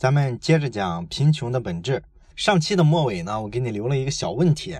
咱们接着讲贫穷的本质。上期的末尾呢，我给你留了一个小问题：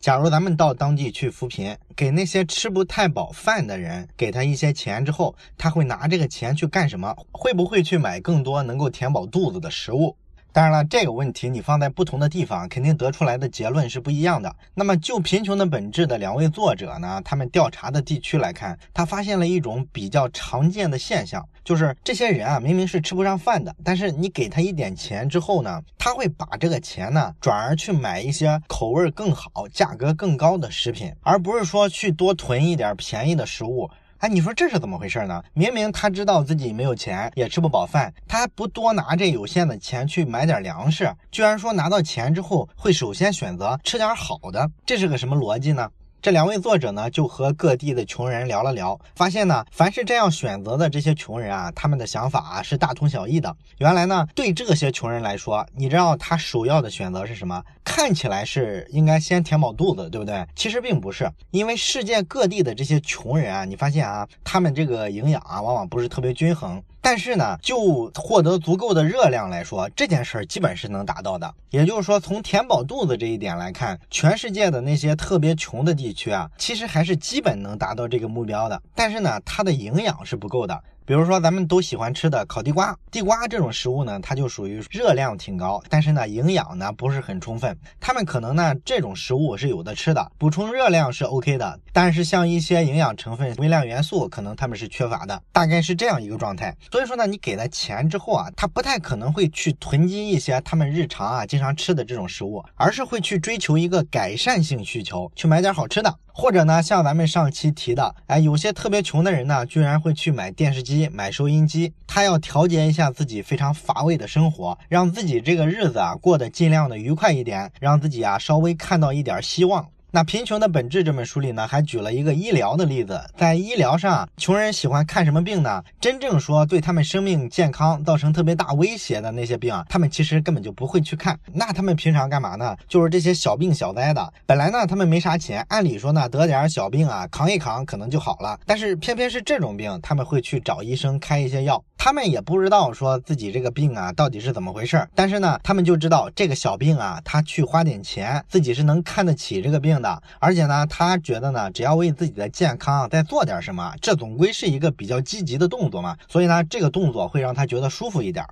假如咱们到当地去扶贫，给那些吃不太饱饭的人给他一些钱之后，他会拿这个钱去干什么？会不会去买更多能够填饱肚子的食物？当然了，这个问题你放在不同的地方，肯定得出来的结论是不一样的。那么就贫穷的本质的两位作者呢，他们调查的地区来看，他发现了一种比较常见的现象，就是这些人啊，明明是吃不上饭的，但是你给他一点钱之后呢，他会把这个钱呢，转而去买一些口味更好、价格更高的食品，而不是说去多囤一点便宜的食物。哎，你说这是怎么回事呢？明明他知道自己没有钱，也吃不饱饭，他还不多拿这有限的钱去买点粮食，居然说拿到钱之后会首先选择吃点好的，这是个什么逻辑呢？这两位作者呢，就和各地的穷人聊了聊，发现呢，凡是这样选择的这些穷人啊，他们的想法啊是大同小异的。原来呢，对这些穷人来说，你知道他首要的选择是什么？看起来是应该先填饱肚子，对不对？其实并不是，因为世界各地的这些穷人啊，你发现啊，他们这个营养啊，往往不是特别均衡。但是呢，就获得足够的热量来说，这件事儿基本是能达到的。也就是说，从填饱肚子这一点来看，全世界的那些特别穷的地区啊，其实还是基本能达到这个目标的。但是呢，它的营养是不够的。比如说，咱们都喜欢吃的烤地瓜，地瓜这种食物呢，它就属于热量挺高，但是呢，营养呢不是很充分。他们可能呢，这种食物是有的吃的，补充热量是 OK 的，但是像一些营养成分、微量元素，可能他们是缺乏的，大概是这样一个状态。所以说呢，你给他钱之后啊，他不太可能会去囤积一些他们日常啊经常吃的这种食物，而是会去追求一个改善性需求，去买点好吃的。或者呢，像咱们上期提的，哎，有些特别穷的人呢，居然会去买电视机、买收音机，他要调节一下自己非常乏味的生活，让自己这个日子啊过得尽量的愉快一点，让自己啊稍微看到一点希望。那《贫穷的本质》这本书里呢，还举了一个医疗的例子，在医疗上，穷人喜欢看什么病呢？真正说对他们生命健康造成特别大威胁的那些病啊，他们其实根本就不会去看。那他们平常干嘛呢？就是这些小病小灾的。本来呢，他们没啥钱，按理说呢，得点小病啊，扛一扛可能就好了。但是偏偏是这种病，他们会去找医生开一些药。他们也不知道说自己这个病啊到底是怎么回事，但是呢，他们就知道这个小病啊，他去花点钱，自己是能看得起这个病的。而且呢，他觉得呢，只要为自己的健康再做点什么，这总归是一个比较积极的动作嘛。所以呢，这个动作会让他觉得舒服一点。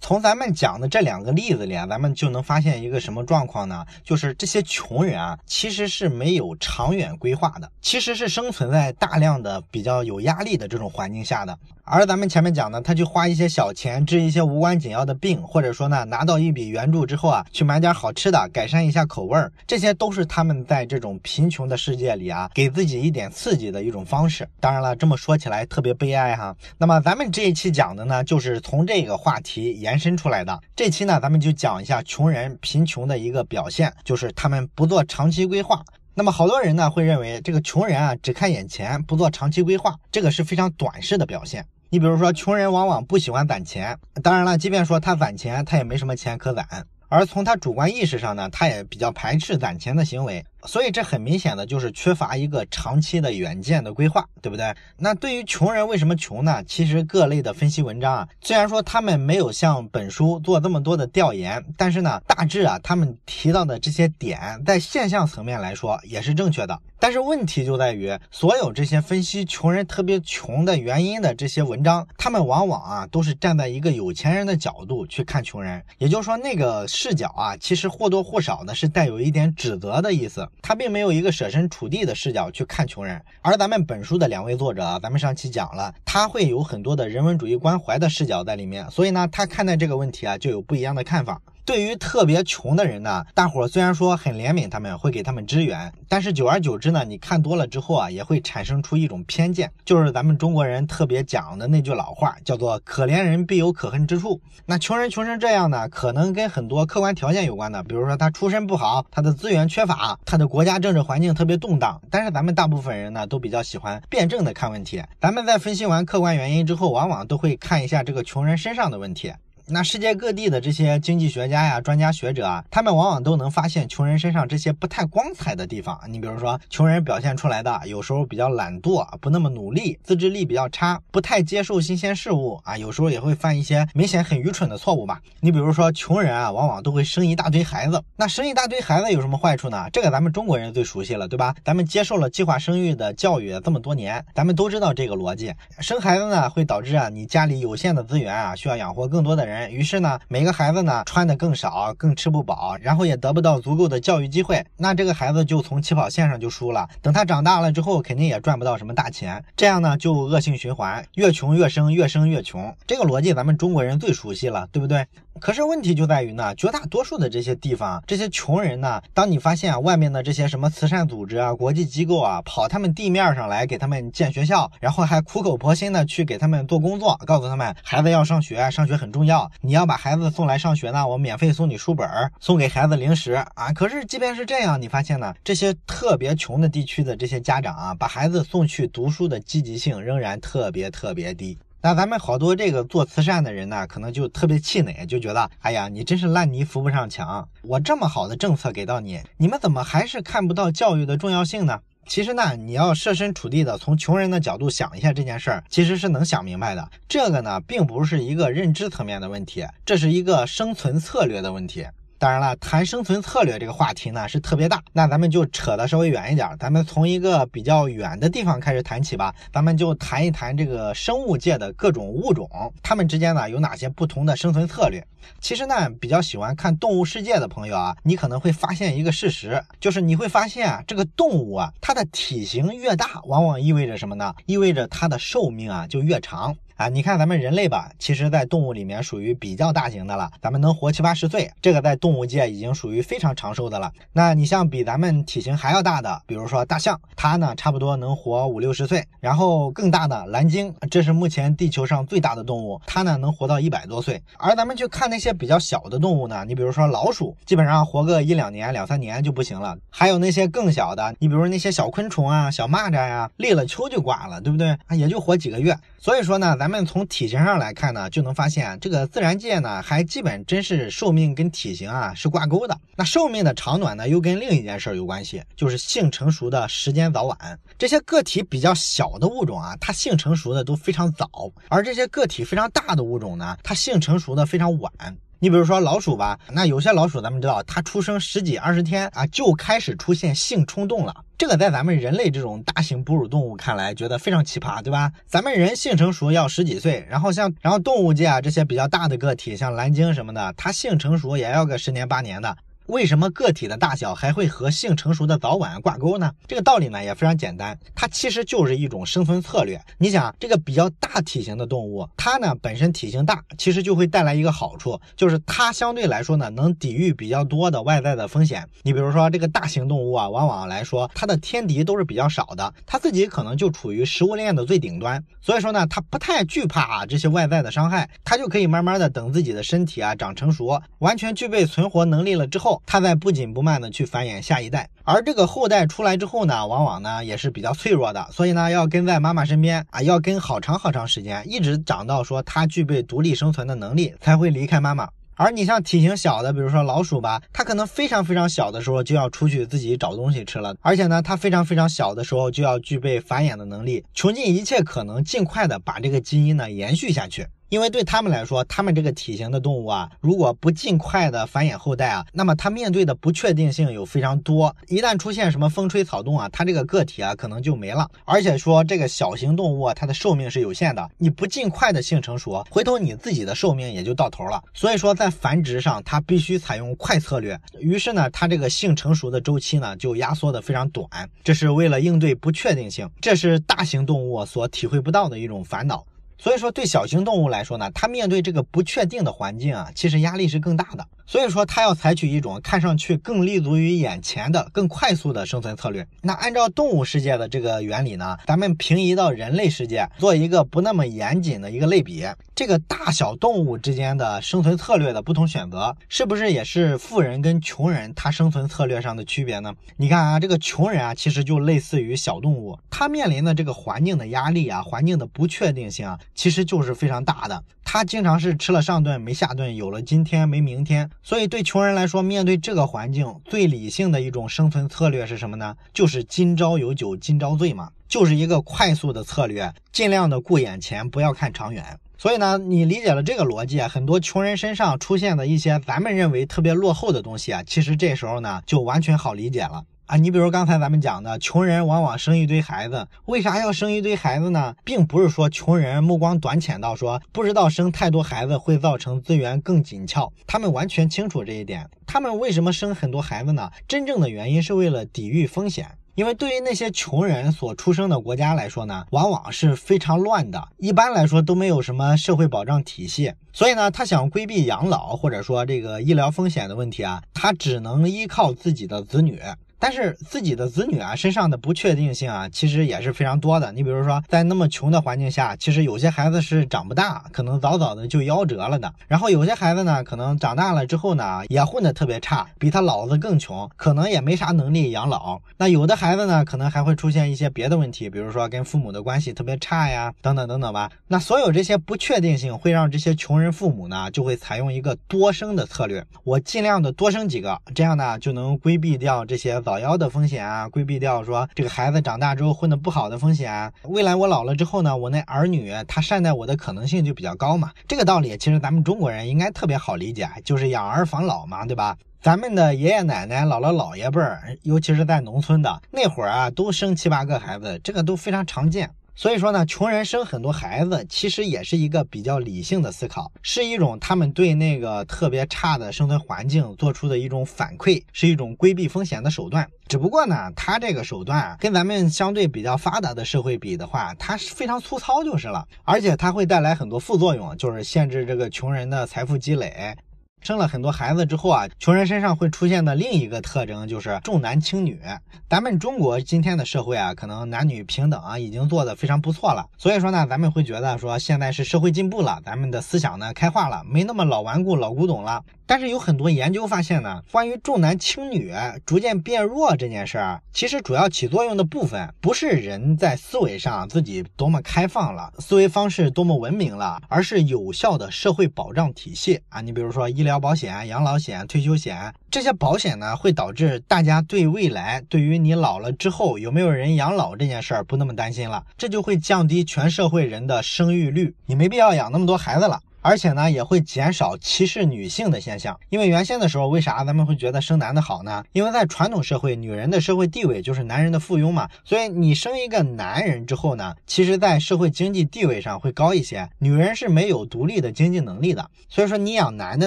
从咱们讲的这两个例子里啊，咱们就能发现一个什么状况呢？就是这些穷人啊，其实是没有长远规划的，其实是生存在大量的比较有压力的这种环境下的。而咱们前面讲的，他去花一些小钱治一些无关紧要的病，或者说呢，拿到一笔援助之后啊，去买点好吃的，改善一下口味儿，这些都是他们在这种贫穷的世界里啊，给自己一点刺激的一种方式。当然了，这么说起来特别悲哀哈。那么咱们这一期讲的呢，就是从这个话题延伸出来的。这期呢，咱们就讲一下穷人贫穷的一个表现，就是他们不做长期规划。那么好多人呢会认为这个穷人啊，只看眼前，不做长期规划，这个是非常短视的表现。你比如说，穷人往往不喜欢攒钱。当然了，即便说他攒钱，他也没什么钱可攒。而从他主观意识上呢，他也比较排斥攒钱的行为。所以这很明显的就是缺乏一个长期的远见的规划，对不对？那对于穷人为什么穷呢？其实各类的分析文章啊，虽然说他们没有像本书做这么多的调研，但是呢，大致啊，他们提到的这些点，在现象层面来说也是正确的。但是问题就在于，所有这些分析穷人特别穷的原因的这些文章，他们往往啊都是站在一个有钱人的角度去看穷人，也就是说那个视角啊，其实或多或少的是带有一点指责的意思。他并没有一个舍身处地的视角去看穷人，而咱们本书的两位作者啊，咱们上期讲了，他会有很多的人文主义关怀的视角在里面，所以呢，他看待这个问题啊，就有不一样的看法。对于特别穷的人呢，大伙虽然说很怜悯他们，会给他们支援，但是久而久之呢，你看多了之后啊，也会产生出一种偏见，就是咱们中国人特别讲的那句老话，叫做“可怜人必有可恨之处”。那穷人穷成这样呢，可能跟很多客观条件有关的，比如说他出身不好，他的资源缺乏，他的国家政治环境特别动荡。但是咱们大部分人呢，都比较喜欢辩证的看问题。咱们在分析完客观原因之后，往往都会看一下这个穷人身上的问题。那世界各地的这些经济学家呀、专家学者啊，他们往往都能发现穷人身上这些不太光彩的地方。你比如说，穷人表现出来的有时候比较懒惰，不那么努力，自制力比较差，不太接受新鲜事物啊，有时候也会犯一些明显很愚蠢的错误吧。你比如说，穷人啊，往往都会生一大堆孩子。那生一大堆孩子有什么坏处呢？这个咱们中国人最熟悉了，对吧？咱们接受了计划生育的教育这么多年，咱们都知道这个逻辑。生孩子呢，会导致啊，你家里有限的资源啊，需要养活更多的人，于是呢，每个孩子呢，穿的更少，更吃不饱，然后也得不到足够的教育机会，那这个孩子就从起跑线上就输了。等他长大了之后，肯定也赚不到什么大钱，这样呢，就恶性循环，越穷越生，越生越穷。这个逻辑咱们中国人最熟悉了，对不对？可是问题就在于呢，绝大多数的这些地方，这些穷人呢，当你发现外面的这些什么慈善组织啊、国际机构啊，跑他们地面上来给他们建学校，然后还苦口婆心的去给他们做工作，告诉他们孩子要上学，上学很重要，你要把孩子送来上学呢，我免费送你书本，送给孩子零食啊。可是即便是这样，你发现呢，这些特别穷的地区的这些家长啊，把孩子送去读书的积极性仍然特别特别低。那咱们好多这个做慈善的人呢，可能就特别气馁，就觉得，哎呀，你真是烂泥扶不上墙。我这么好的政策给到你，你们怎么还是看不到教育的重要性呢？其实呢，你要设身处地的从穷人的角度想一下这件事儿，其实是能想明白的。这个呢，并不是一个认知层面的问题，这是一个生存策略的问题。当然了，谈生存策略这个话题呢是特别大，那咱们就扯得稍微远一点，咱们从一个比较远的地方开始谈起吧。咱们就谈一谈这个生物界的各种物种，它们之间呢有哪些不同的生存策略？其实呢，比较喜欢看动物世界的朋友啊，你可能会发现一个事实，就是你会发现啊，这个动物啊，它的体型越大，往往意味着什么呢？意味着它的寿命啊就越长。啊，你看咱们人类吧，其实，在动物里面属于比较大型的了，咱们能活七八十岁，这个在动物界已经属于非常长寿的了。那你像比咱们体型还要大的，比如说大象，它呢差不多能活五六十岁。然后更大的蓝鲸，这是目前地球上最大的动物，它呢能活到一百多岁。而咱们去看那些比较小的动物呢，你比如说老鼠，基本上活个一两年、两三年就不行了。还有那些更小的，你比如那些小昆虫啊、小蚂蚱呀，立了秋就挂了，对不对？也就活几个月。所以说呢，咱。咱们从体型上来看呢，就能发现这个自然界呢，还基本真是寿命跟体型啊是挂钩的。那寿命的长短呢，又跟另一件事有关系，就是性成熟的时间早晚。这些个体比较小的物种啊，它性成熟的都非常早；而这些个体非常大的物种呢，它性成熟的非常晚。你比如说老鼠吧，那有些老鼠咱们知道，它出生十几二十天啊，就开始出现性冲动了。这个在咱们人类这种大型哺乳动物看来，觉得非常奇葩，对吧？咱们人性成熟要十几岁，然后像然后动物界啊这些比较大的个体，像蓝鲸什么的，它性成熟也要个十年八年的。为什么个体的大小还会和性成熟的早晚挂钩呢？这个道理呢也非常简单，它其实就是一种生存策略。你想，这个比较大体型的动物，它呢本身体型大，其实就会带来一个好处，就是它相对来说呢能抵御比较多的外在的风险。你比如说这个大型动物啊，往往来说它的天敌都是比较少的，它自己可能就处于食物链的最顶端，所以说呢它不太惧怕啊这些外在的伤害，它就可以慢慢的等自己的身体啊长成熟，完全具备存活能力了之后。它在不紧不慢的去繁衍下一代，而这个后代出来之后呢，往往呢也是比较脆弱的，所以呢要跟在妈妈身边啊，要跟好长好长时间，一直长到说它具备独立生存的能力，才会离开妈妈。而你像体型小的，比如说老鼠吧，它可能非常非常小的时候就要出去自己找东西吃了，而且呢，它非常非常小的时候就要具备繁衍的能力，穷尽一切可能，尽快的把这个基因呢延续下去。因为对他们来说，他们这个体型的动物啊，如果不尽快的繁衍后代啊，那么它面对的不确定性有非常多。一旦出现什么风吹草动啊，它这个个体啊可能就没了。而且说这个小型动物啊，它的寿命是有限的，你不尽快的性成熟，回头你自己的寿命也就到头了。所以说在繁殖上，它必须采用快策略。于是呢，它这个性成熟的周期呢就压缩的非常短，这是为了应对不确定性，这是大型动物所体会不到的一种烦恼。所以说，对小型动物来说呢，它面对这个不确定的环境啊，其实压力是更大的。所以说，它要采取一种看上去更立足于眼前的、更快速的生存策略。那按照动物世界的这个原理呢，咱们平移到人类世界，做一个不那么严谨的一个类比。这个大小动物之间的生存策略的不同选择，是不是也是富人跟穷人他生存策略上的区别呢？你看啊，这个穷人啊，其实就类似于小动物，他面临的这个环境的压力啊，环境的不确定性啊，其实就是非常大的。他经常是吃了上顿没下顿，有了今天没明天。所以对穷人来说，面对这个环境，最理性的一种生存策略是什么呢？就是今朝有酒今朝醉嘛，就是一个快速的策略，尽量的顾眼前，不要看长远。所以呢，你理解了这个逻辑，很多穷人身上出现的一些咱们认为特别落后的东西啊，其实这时候呢就完全好理解了啊。你比如刚才咱们讲的，穷人往往生一堆孩子，为啥要生一堆孩子呢？并不是说穷人目光短浅到说不知道生太多孩子会造成资源更紧俏，他们完全清楚这一点。他们为什么生很多孩子呢？真正的原因是为了抵御风险。因为对于那些穷人所出生的国家来说呢，往往是非常乱的，一般来说都没有什么社会保障体系，所以呢，他想规避养老或者说这个医疗风险的问题啊，他只能依靠自己的子女。但是自己的子女啊身上的不确定性啊，其实也是非常多的。你比如说，在那么穷的环境下，其实有些孩子是长不大，可能早早的就夭折了的。然后有些孩子呢，可能长大了之后呢，也混得特别差，比他老子更穷，可能也没啥能力养老。那有的孩子呢，可能还会出现一些别的问题，比如说跟父母的关系特别差呀，等等等等吧。那所有这些不确定性会让这些穷人父母呢，就会采用一个多生的策略，我尽量的多生几个，这样呢就能规避掉这些。早老幺的风险啊，规避掉说这个孩子长大之后混得不好的风险啊。未来我老了之后呢，我那儿女他善待我的可能性就比较高嘛。这个道理其实咱们中国人应该特别好理解，就是养儿防老嘛，对吧？咱们的爷爷奶奶、姥姥姥爷辈儿，尤其是在农村的那会儿啊，都生七八个孩子，这个都非常常见。所以说呢，穷人生很多孩子，其实也是一个比较理性的思考，是一种他们对那个特别差的生存环境做出的一种反馈，是一种规避风险的手段。只不过呢，他这个手段跟咱们相对比较发达的社会比的话，它是非常粗糙就是了，而且它会带来很多副作用，就是限制这个穷人的财富积累。生了很多孩子之后啊，穷人身上会出现的另一个特征就是重男轻女。咱们中国今天的社会啊，可能男女平等啊已经做得非常不错了。所以说呢，咱们会觉得说现在是社会进步了，咱们的思想呢开化了，没那么老顽固、老古董了。但是有很多研究发现呢，关于重男轻女逐渐变弱这件事儿，其实主要起作用的部分不是人在思维上自己多么开放了，思维方式多么文明了，而是有效的社会保障体系啊。你比如说医疗保险、养老险、退休险这些保险呢，会导致大家对未来对于你老了之后有没有人养老这件事儿不那么担心了，这就会降低全社会人的生育率，你没必要养那么多孩子了。而且呢，也会减少歧视女性的现象。因为原先的时候，为啥咱们会觉得生男的好呢？因为在传统社会，女人的社会地位就是男人的附庸嘛。所以你生一个男人之后呢，其实在社会经济地位上会高一些。女人是没有独立的经济能力的，所以说你养男的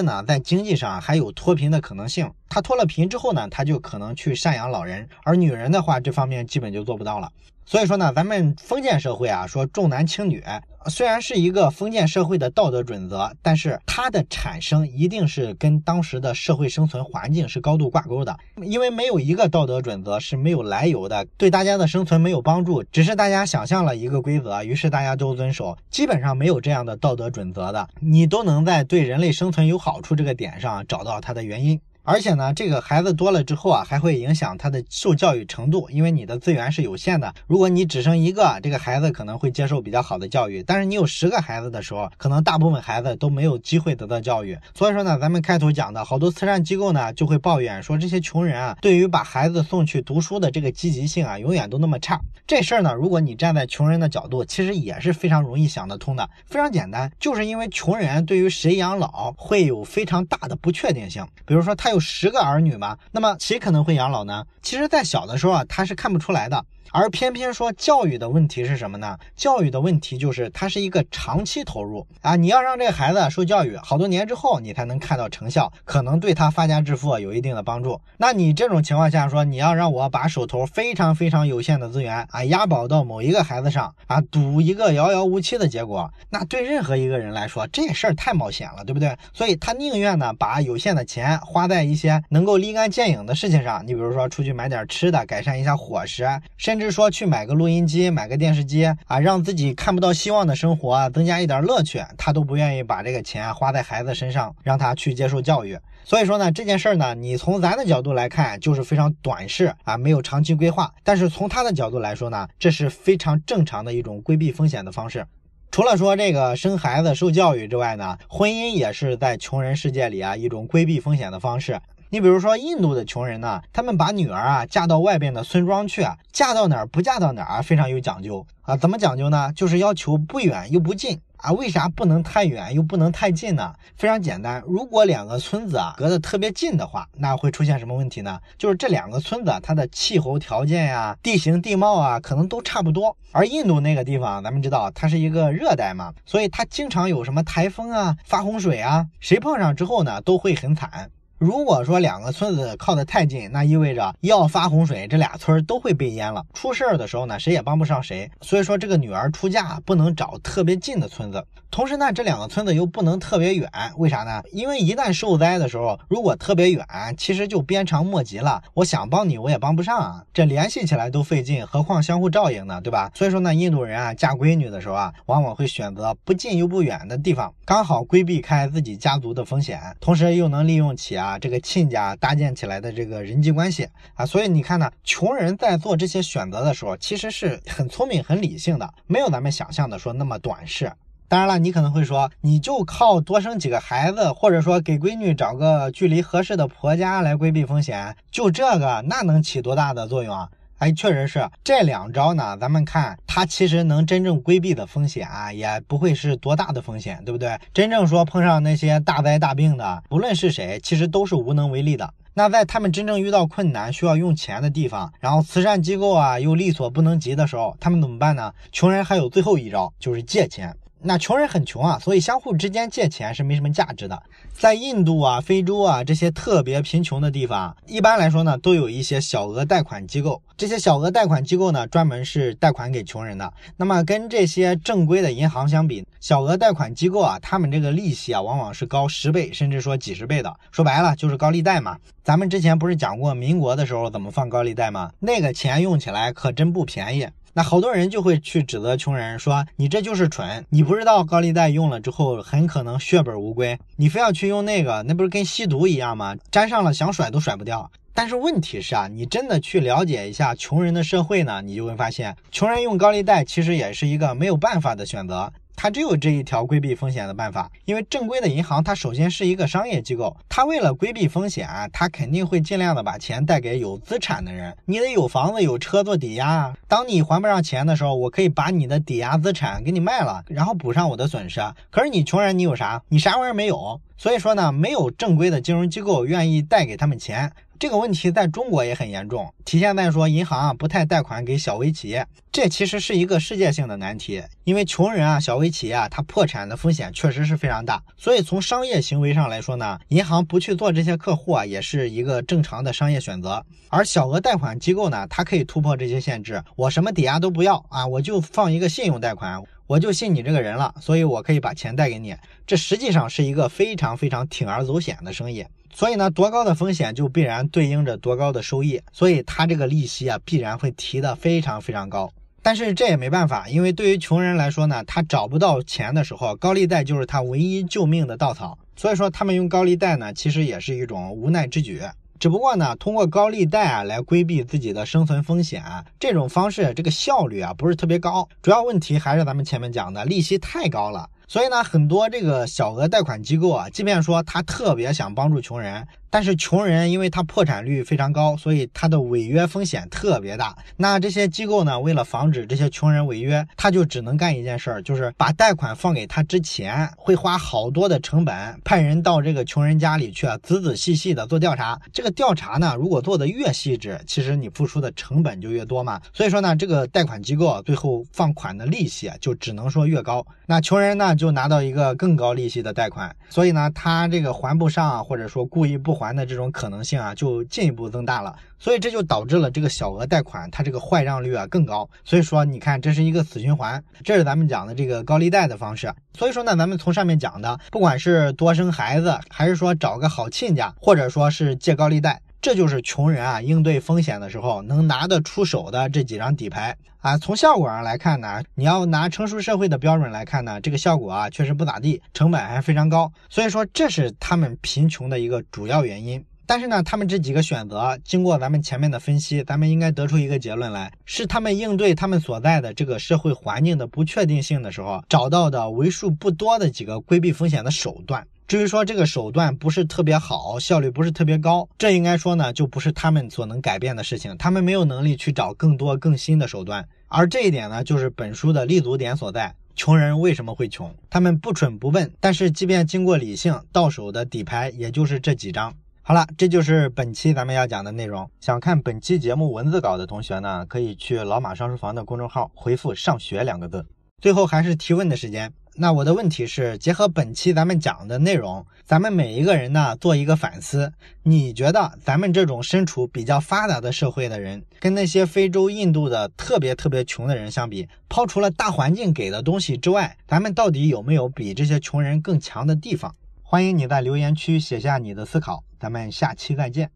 呢，在经济上还有脱贫的可能性。他脱了贫之后呢，他就可能去赡养老人。而女人的话，这方面基本就做不到了。所以说呢，咱们封建社会啊，说重男轻女，虽然是一个封建社会的道德准则，但是它的产生一定是跟当时的社会生存环境是高度挂钩的。因为没有一个道德准则是没有来由的，对大家的生存没有帮助，只是大家想象了一个规则，于是大家都遵守。基本上没有这样的道德准则的，你都能在对人类生存有好处这个点上找到它的原因。而且呢，这个孩子多了之后啊，还会影响他的受教育程度，因为你的资源是有限的。如果你只生一个，这个孩子可能会接受比较好的教育；但是你有十个孩子的时候，可能大部分孩子都没有机会得到教育。所以说呢，咱们开头讲的好多慈善机构呢，就会抱怨说这些穷人啊，对于把孩子送去读书的这个积极性啊，永远都那么差。这事儿呢，如果你站在穷人的角度，其实也是非常容易想得通的，非常简单，就是因为穷人对于谁养老会有非常大的不确定性。比如说他有。十个儿女嘛，那么谁可能会养老呢？其实，在小的时候啊，他是看不出来的。而偏偏说教育的问题是什么呢？教育的问题就是它是一个长期投入啊！你要让这个孩子受教育，好多年之后你才能看到成效，可能对他发家致富有一定的帮助。那你这种情况下说，你要让我把手头非常非常有限的资源啊押宝到某一个孩子上啊，赌一个遥遥无期的结果，那对任何一个人来说，这事儿太冒险了，对不对？所以他宁愿呢把有限的钱花在一些能够立竿见影的事情上，你比如说出去买点吃的，改善一下伙食，甚。甚至说去买个录音机、买个电视机啊，让自己看不到希望的生活增加一点乐趣，他都不愿意把这个钱花在孩子身上，让他去接受教育。所以说呢，这件事儿呢，你从咱的角度来看就是非常短视啊，没有长期规划。但是从他的角度来说呢，这是非常正常的一种规避风险的方式。除了说这个生孩子受教育之外呢，婚姻也是在穷人世界里啊一种规避风险的方式。你比如说印度的穷人呢，他们把女儿啊嫁到外边的村庄去啊，嫁到哪儿不嫁到哪儿，非常有讲究啊。怎么讲究呢？就是要求不远又不近。啊，为啥不能太远又不能太近呢？非常简单，如果两个村子啊隔得特别近的话，那会出现什么问题呢？就是这两个村子它的气候条件呀、地形地貌啊，可能都差不多。而印度那个地方，咱们知道它是一个热带嘛，所以它经常有什么台风啊、发洪水啊，谁碰上之后呢，都会很惨。如果说两个村子靠得太近，那意味着要发洪水，这俩村都会被淹了。出事儿的时候呢，谁也帮不上谁。所以说，这个女儿出嫁不能找特别近的村子。同时呢，这两个村子又不能特别远，为啥呢？因为一旦受灾的时候，如果特别远，其实就鞭长莫及了。我想帮你，我也帮不上啊，这联系起来都费劲，何况相互照应呢，对吧？所以说呢，印度人啊，嫁闺女的时候啊，往往会选择不近又不远的地方，刚好规避开自己家族的风险，同时又能利用起啊。啊，这个亲家搭建起来的这个人际关系啊，所以你看呢，穷人在做这些选择的时候，其实是很聪明、很理性的，没有咱们想象的说那么短视。当然了，你可能会说，你就靠多生几个孩子，或者说给闺女找个距离合适的婆家来规避风险，就这个，那能起多大的作用啊？哎，确实是这两招呢。咱们看，它其实能真正规避的风险啊，也不会是多大的风险，对不对？真正说碰上那些大灾大病的，不论是谁，其实都是无能为力的。那在他们真正遇到困难需要用钱的地方，然后慈善机构啊又力所不能及的时候，他们怎么办呢？穷人还有最后一招，就是借钱。那穷人很穷啊，所以相互之间借钱是没什么价值的。在印度啊、非洲啊这些特别贫穷的地方，一般来说呢，都有一些小额贷款机构。这些小额贷款机构呢，专门是贷款给穷人的。那么跟这些正规的银行相比，小额贷款机构啊，他们这个利息啊，往往是高十倍，甚至说几十倍的。说白了就是高利贷嘛。咱们之前不是讲过民国的时候怎么放高利贷吗？那个钱用起来可真不便宜。好多人就会去指责穷人，说你这就是蠢，你不知道高利贷用了之后很可能血本无归，你非要去用那个，那不是跟吸毒一样吗？沾上了想甩都甩不掉。但是问题是啊，你真的去了解一下穷人的社会呢，你就会发现，穷人用高利贷其实也是一个没有办法的选择。它只有这一条规避风险的办法，因为正规的银行它首先是一个商业机构，它为了规避风险，它肯定会尽量的把钱贷给有资产的人。你得有房子有车做抵押啊，当你还不上钱的时候，我可以把你的抵押资产给你卖了，然后补上我的损失。可是你穷人，你有啥？你啥玩意儿没有？所以说呢，没有正规的金融机构愿意贷给他们钱。这个问题在中国也很严重，体现在说银行啊不太贷款给小微企业，这其实是一个世界性的难题。因为穷人啊、小微企业啊，它破产的风险确实是非常大。所以从商业行为上来说呢，银行不去做这些客户啊，也是一个正常的商业选择。而小额贷款机构呢，它可以突破这些限制，我什么抵押都不要啊，我就放一个信用贷款，我就信你这个人了，所以我可以把钱贷给你。这实际上是一个非常非常铤而走险的生意。所以呢，多高的风险就必然对应着多高的收益，所以他这个利息啊必然会提的非常非常高。但是这也没办法，因为对于穷人来说呢，他找不到钱的时候，高利贷就是他唯一救命的稻草。所以说他们用高利贷呢，其实也是一种无奈之举。只不过呢，通过高利贷啊来规避自己的生存风险，这种方式这个效率啊不是特别高。主要问题还是咱们前面讲的利息太高了。所以呢，很多这个小额贷款机构啊，即便说他特别想帮助穷人。但是穷人因为他破产率非常高，所以他的违约风险特别大。那这些机构呢，为了防止这些穷人违约，他就只能干一件事儿，就是把贷款放给他之前，会花好多的成本，派人到这个穷人家里去，仔仔细细的做调查。这个调查呢，如果做的越细致，其实你付出的成本就越多嘛。所以说呢，这个贷款机构最后放款的利息就只能说越高。那穷人呢，就拿到一个更高利息的贷款，所以呢，他这个还不上，或者说故意不。还的这种可能性啊，就进一步增大了，所以这就导致了这个小额贷款它这个坏账率啊更高。所以说，你看这是一个死循环，这是咱们讲的这个高利贷的方式。所以说呢，咱们从上面讲的，不管是多生孩子，还是说找个好亲家，或者说是借高利贷。这就是穷人啊应对风险的时候能拿得出手的这几张底牌啊。从效果上来看呢，你要拿成熟社会的标准来看呢，这个效果啊确实不咋地，成本还非常高。所以说这是他们贫穷的一个主要原因。但是呢，他们这几个选择经过咱们前面的分析，咱们应该得出一个结论来，是他们应对他们所在的这个社会环境的不确定性的时候找到的为数不多的几个规避风险的手段。至于说这个手段不是特别好，效率不是特别高，这应该说呢，就不是他们所能改变的事情。他们没有能力去找更多更新的手段，而这一点呢，就是本书的立足点所在。穷人为什么会穷？他们不蠢不笨，但是即便经过理性，到手的底牌也就是这几张。好了，这就是本期咱们要讲的内容。想看本期节目文字稿的同学呢，可以去老马上书房的公众号回复“上学”两个字。最后还是提问的时间。那我的问题是，结合本期咱们讲的内容，咱们每一个人呢做一个反思。你觉得咱们这种身处比较发达的社会的人，跟那些非洲、印度的特别特别穷的人相比，抛除了大环境给的东西之外，咱们到底有没有比这些穷人更强的地方？欢迎你在留言区写下你的思考，咱们下期再见。